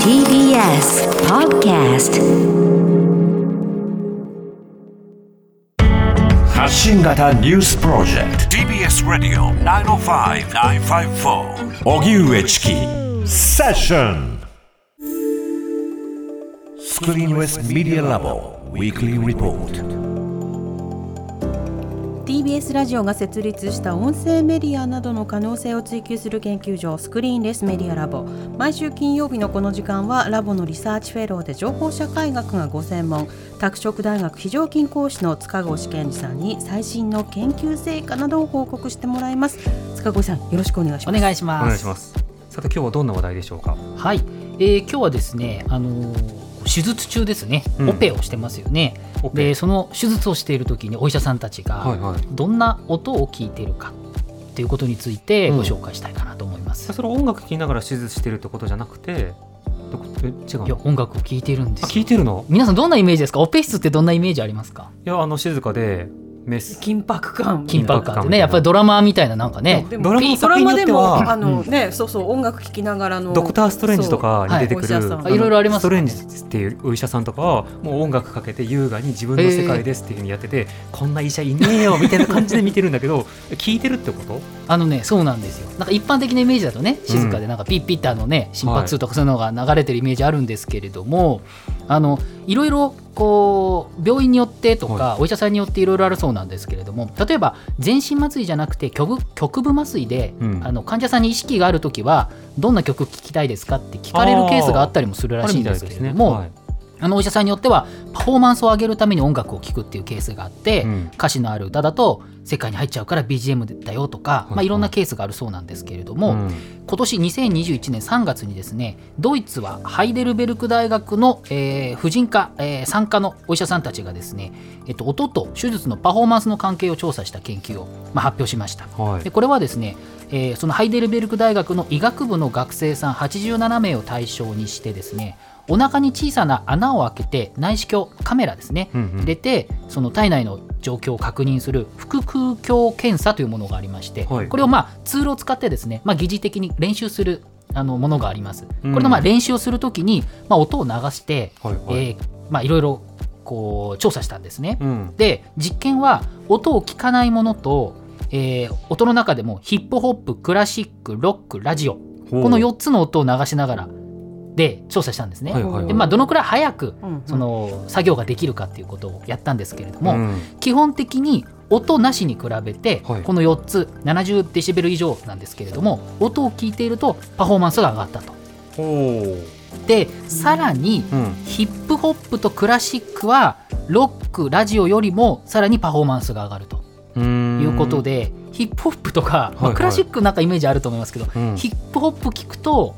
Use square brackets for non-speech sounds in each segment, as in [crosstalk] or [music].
TBS Podcast. 発信型ニュースプロジェクト TBS ラディオ905-954おぎゅうえちきセッションスクリーンレスメディアラボウィークリーリポート TBS ラジオが設立した音声メディアなどの可能性を追求する研究所スクリーンレスメディアラボ。毎週金曜日のこの時間はラボのリサーチフェローで情報社会学がご専門。拓殖大学非常勤講師の塚越健二さんに最新の研究成果などを報告してもらいます。塚越さんよろしくお願いします。お願いします。お願いします。さて今日はどんな話題でしょうか？はい、えー今日はですねあのー手術中ですね、うん。オペをしてますよね。オペ。でその手術をしている時にお医者さんたちはいがはい。どんな音を聞いているか。っていうことについてうん。ご紹介したいかなと思います、それ音楽聴きながら手術してるってことじゃなくてどこえ違ういやの音楽を聞いているんですあよ聞いてるの？皆さんどんなイメージですか？オペ室ってどんなイメージありますか？いやあの静かでメス緊迫感。緊迫感。ってねやっぱりドラマーみたいななんかね。でもドラマでもあの、ねそうそう音楽聴きながらの。ドクター・ストレンジとかに出てくる、いお医者さん。あのいろいろありますストレンジっていうお医者さんとかはもう音楽かけて優雅に自分の世界ですっていうふうにやってて、こんな医者いねえよみたいな感じで見てるんだけど [laughs] 聞いてるってこと？あのねそうなんですよ。なんか一般的なイメージだとね静かでなんかピッピッてあのね心拍数とかそういうのが流れてるイメージあるんですけれども、あのいろいろこう病院によってとか、はお医者さんによっていろいろあるそうなんですけれども例えば全身麻酔じゃなくて局局部麻酔で、うん。あの患者さんに意識がある時はどんな曲聴きたいですかって聞かれるケースがあったりもするらしいんですけれども。はいあのお医者さんによってはパフォーマンスを上げるために音楽を聴くっていうケースがあって、うん。歌詞のある歌だと世界に入っちゃうから BGM だよとか、いまあ、いろんなケースがあるそうなんですけれども、うん。今年2021年3月にですねドイツはハイデルベルク大学の、えー婦人科、えー産科のお医者さんたちがですね、えっと、音と手術のパフォーマンスの関係を調査した研究を、まあ、発表しました。はい。でこれはですね、えーそのハイデルベルク大学の医学部の学生さん87名を対象にしてですねお腹に小さな穴を開けて内視鏡カメラですね、うんうん。入れてその体内の状況を確認する腹腔鏡検査というものがありまして、はい。これをまあツールを使ってですね、まあ、疑似的に練習するあのものがあります。こうん。れのまあ練習をするときに、まあ、音を流して、はいはい。えーまあ、いろいろこう調査したんですね。うん。で実験は音を聞かないものと、えー音の中でもヒップホップクラシックロックラジオ。この4つの音を流しながらで調査したんですね。はいはいはい。でまあ、どのくらい早くうんその作業ができるかっていうことをやったんですけれども、うん。基本的に音なしに比べて、はい。この4つ70デシベル以上なんですけれども音を聞いているとパフォーマンスが上がったと。ほでさらに、ヒップホップとクラシックはロックラジオよりもさらにパフォーマンスが上がるということで、ヒップホップとか、まあはい。クラシックなんかイメージあると思いますけど、うん。ヒップホップ聞くと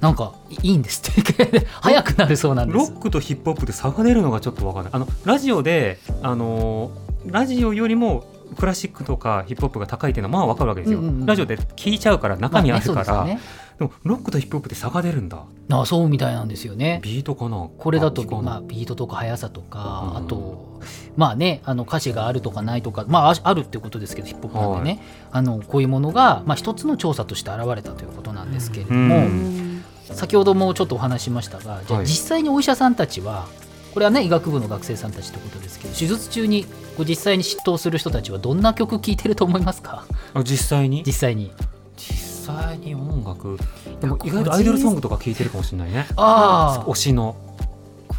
なんかいいんですって。[laughs] 早くなるそうなんです。ロッ。クとヒップホップで差が出るのがちょっとわかんない。あのラジオであのーラジオよりもクラシックとかヒップホップが高いっていうのはまあわかるわけですよ、うんうんうん。ラジオで聞いちゃうから中身あるから、まあねでもロックとヒップホップって差が出るんだ。あそうみたいなんですよね。ビートかな。これだとまあ、ビートとか速さとか、うん。あとまあねあの歌詞があるとかないとかまあああるっていうことですけどヒップホップなんでね、あのこういうものが、まあ、一つの調査として現れたということなんですけれども、うん。先ほどもちょっとお話ししましたがじゃあはい。実際にお医者さんたちは、これはね医学部の学生さんたちってことですけど手術中にこう実際に執刀する人たちはどんな曲聴いてると思いますか？あ実際に？実際に。実際に音楽。でも意外とアイドルソングとか聞いてるかもしれないね。あ推しの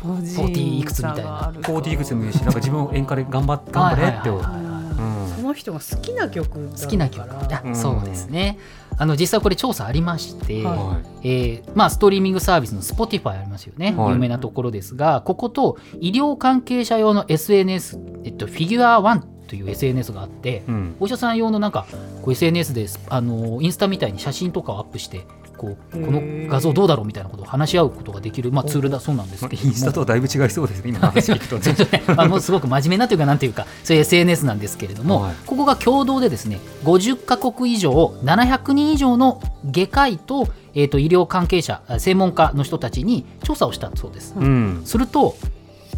40いくつみたいな。差があるか 4D いくつもいいしなんか自分を演歌で頑張っ頑張れってその人が好きな曲好きな曲そうですね。あの実際これ調査ありまして、はい。はえーまあ、ストリーミングサービスの Spotify ありますよね、はい。有名なところですがここと医療関係者用の SNS、えっと、フィギュア1という SNS があって、いうん。お医者さん用のなんかこう SNS であのインスタみたいに写真とかをアップしてこうこの画像どうだろうみたいなことを話し合うことができる、まあ、ツールだそうなんですけれどもインスタとはだいぶ違いそうですね今の話聞くとね。[laughs] あもうすごく真面目なというかなんていうかそういう SNS なんですけれども、はい。ここが共同でですね50カ国以上700人以上の外科医と,、えー、と医療関係者専門家の人たちに調査をしたそうです。うん。すると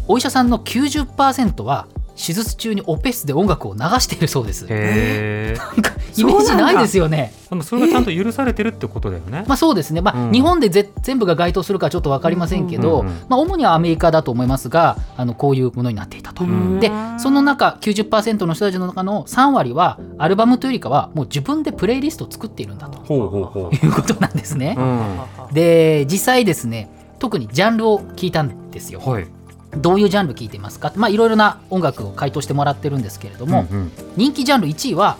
お医者さんの90%は手術中にオペ室で音楽を流しているそうです。なんかイメージないですよね。でもそれがちゃんと許されてるってことだよね。まあそうですね、まあうん日本でぜ全部が該当するかちょっと分かりませんけど、うんうんうんまあ、主にはアメリカだと思いますがあのこういうものになっていたと。んでその中90%の人たちの中の3割はアルバムというよりかはもう自分でプレイリストを作っているんだとほうほうほいうことなんですね。う。うん。で実際ですね特にジャンルを聞いたんですよ。はい。どういうジャンル聞いてますか？まあいろいろな音楽を回答してもらってるんですけれども、うんうん。人気ジャンル1位は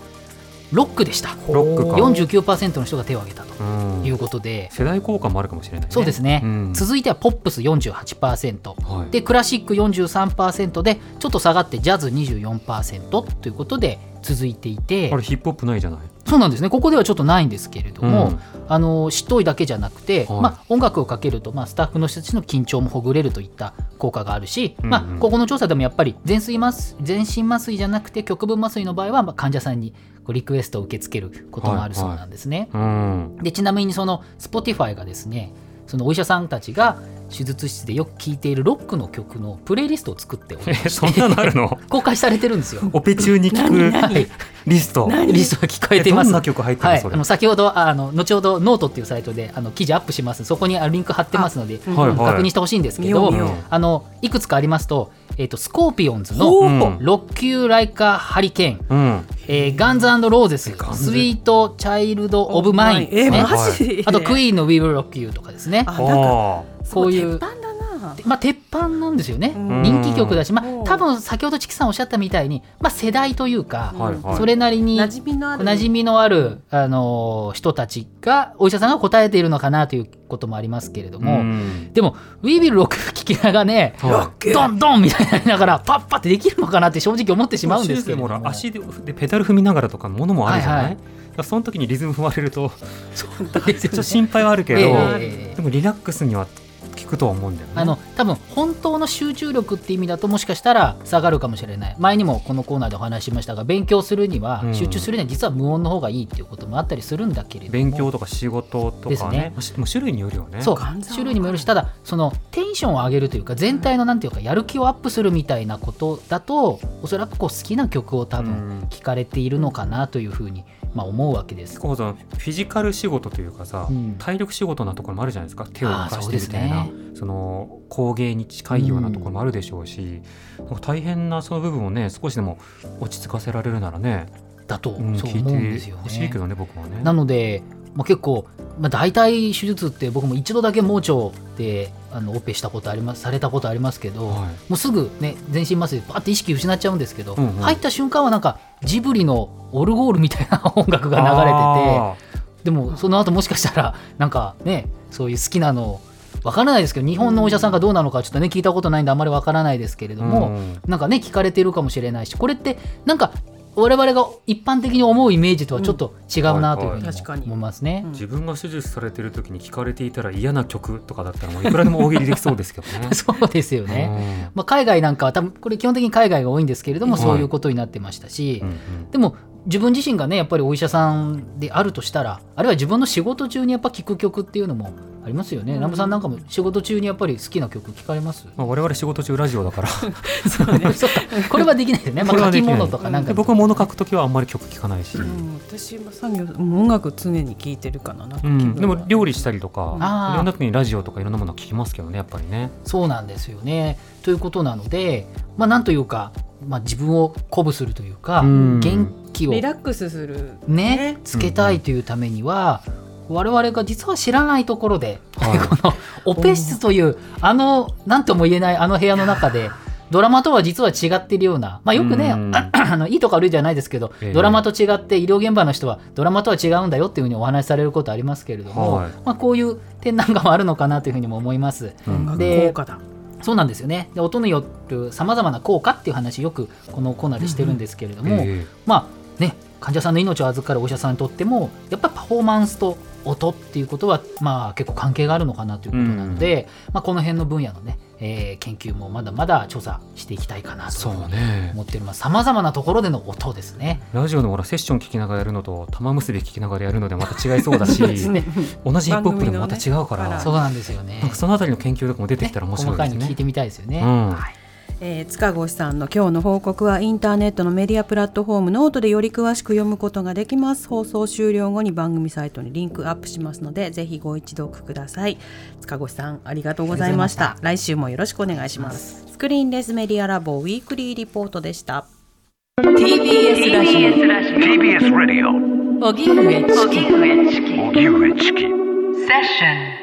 ロックでした。ロックか。49%の人が手を挙げたとうん。いうことで、世代効果もあるかもしれないね。そうですね、うん。続いてはポップス48%、はい。でクラシック43%でちょっと下がってジャズ24%ということで続いていて。あれヒップホップないじゃない？そうなんですね。ここではちょっとないんですけれども、うん。あの知っといだけじゃなくて、はい。まあ、音楽をかけると、まあ、スタッフの人たちの緊張もほぐれるといった効果があるし、うんうん。まあ、ここの調査でもやっぱり全身麻酔全身麻酔じゃなくて局部麻酔の場合は、まあ、患者さんにリクエストを受け付けることもあるそうなんですね。うん。でちなみにその Spotify がですねそのお医者さんたちが手術室でよく聴いているロックの曲のプレイリストを作っておりまえ、し [laughs] そんなのあるの？て [laughs] 公開されてるんですよ。オペ中に聞く [laughs] リスト。リストが聞こえています。えどんな曲入ってるのそ、れ？はいあの先ほどあの後ほどノートっていうサイトであの記事アップします。そこにリンク貼ってますので、はいはい。確認してほしいんですけどあのいくつかありますと,、えー、とスコーピオンズあのー「Rock You Like a Hurricane」うん。えーガンズローゼス Sweet Child O' Mine。えね。マジ？あとクイーンの「We Will Rock You」とかですね。あなんかあこういうまあ、鉄板なんですよね。うん。人気曲だし、まうん。あ、多分先ほどチキさんおっしゃったみたいに、まあ、世代というか。それなりに馴染みのある。あのー人たちがお医者さんが答えているのかなということもありますけれども、うん。でも「We Will Rock」聞きながらねはドンドンみたいになりながらパッパってできるのかなって正直思ってしまうんですけれども。足ででペダル踏みながらとかものもあるじゃない、はい。はいその時にリズム踏まれるとっと心配はあるけど、ええ。でもリラックスには効くとは思うんだよね。あの多分本当の集中力って意味だともしかしたら下がるかもしれない。前にもこのコーナーでお話ししましたが勉強するには、うん。集中するには実は無音の方がいいっていうこともあったりするんだけれども。勉強とか仕事とかね。ですね。もう種類によるよね。そう。種類にもよるしただそのテンションを上げるというか全体のなんていうかやる気をアップするみたいなことだとおそらくこう好きな曲を多分うん。聴かれているのかなというふうにまあ思うわけです。こうさフィジカル仕事というかさ、うん。体力仕事なところもあるじゃないですか。手を動かしてみたいな。ね。その工芸に近いようなところもあるでしょうし、なんか大変なその部分をね少しでも落ち着かせられるならね、だとうん、そう聞思うんですよいてほしいけね。どね僕もね。なので、まあ、結構、まあ、大体手術って僕も一度だけ盲腸であのオペしたことありますされたことありますけど、はい。もうすぐね全身麻酔でパッて意識失っちゃうんですけど、うんうん。入った瞬間はなんかジブリのオルゴールみたいな音楽が流れてて。あでもその後もしかしたらなんかねそういう好きなのわからないですけど日本のお医者さんがどうなのかちょっとね聞いたことないんであんまりわからないですけれーども、うんなんかね聞かれてるかもしれないしこれってなんか我々が一般的に思うイメージとはちょっと違うなというふうにも確かに思いますね。うん自分が手術されてる時に聞かれていたら嫌な曲とかだったらもういくらでも大喜利できそうですけどね。[laughs] そうですよね。まあ、海外なんかは多分これ基本的に海外が多いんですけれども、はいそういうことになってましたし、うんうんでも自分自身がねやっぱりお医者さんであるとしたらあるいは自分の仕事中にやっぱ聴く曲っていうのもありますよね。うん。南部さんなんかも仕事中にやっぱり好きな曲聞かれます？まあ、我々仕事中ラジオだから。そうね。[laughs] そっかこれはできないでね。まあ、書き物とかなんかで。僕は物書く時はあんまり曲聴かないし、うん、私も作業音楽常に聴いてるかななんか気うん、でも料理したりとかいろんな時にラジオとかいろんなものは聞きますけどねやっぱりね。そうなんですよね。ということなので、まあ、なんというか、まあ、自分を鼓舞するというか、うん。元気をリラックスする。ね。つけたいというためには、我々が実は知らないところで、はい。このオペ室というあの何とも言えないあの部屋の中でドラマとは実は違ってるような、まあ、よくね、うん。[clears throat] あのいいとか悪いじゃないですけど、ええ。ドラマと違って医療現場の人はドラマとは違うんだよっていうふうにお話しされることありますけれども、はい。まあ、こういう点なんかもあるのかなというふうにも思います。うん。で効果だそうなんですよね。で音によるさまざまな効果っていう話よくこのコーナーでしてるんですけれども、え。まあね患者さんの命を預かるお医者さんにとってもやっぱりパフォーマンスと音っていうことはまあ結構関係があるのかなということなので、まあ、この辺の分野のね、えー研究もまだまだ調査していきたいかなと思ね。っております。さまざまなところでの音ですね。ラジオのほらセッション聞きながらやるのと玉結び聞きながらやるのではまた違いそうだし [laughs] ね。同じヒップホップでもまた違うから、ね。そうなんですよね。そのあたりの研究とかも出てきたら面白いですね細かいの聞い。てみたいですよね。うん。はいえー塚越さんの今日の報告はインターネットのメディアプラットフォームノートでより詳しく読むことができます。放送終了後に番組サイトにリンクアップしますのでぜひご一読ください。塚越さんありがとうございました。来週もよろしくお願いします。スクリーンレスメディアラボウィークリーリポートでした。TBS ラジ TBS Radio オ荻上チキ荻上チキセッション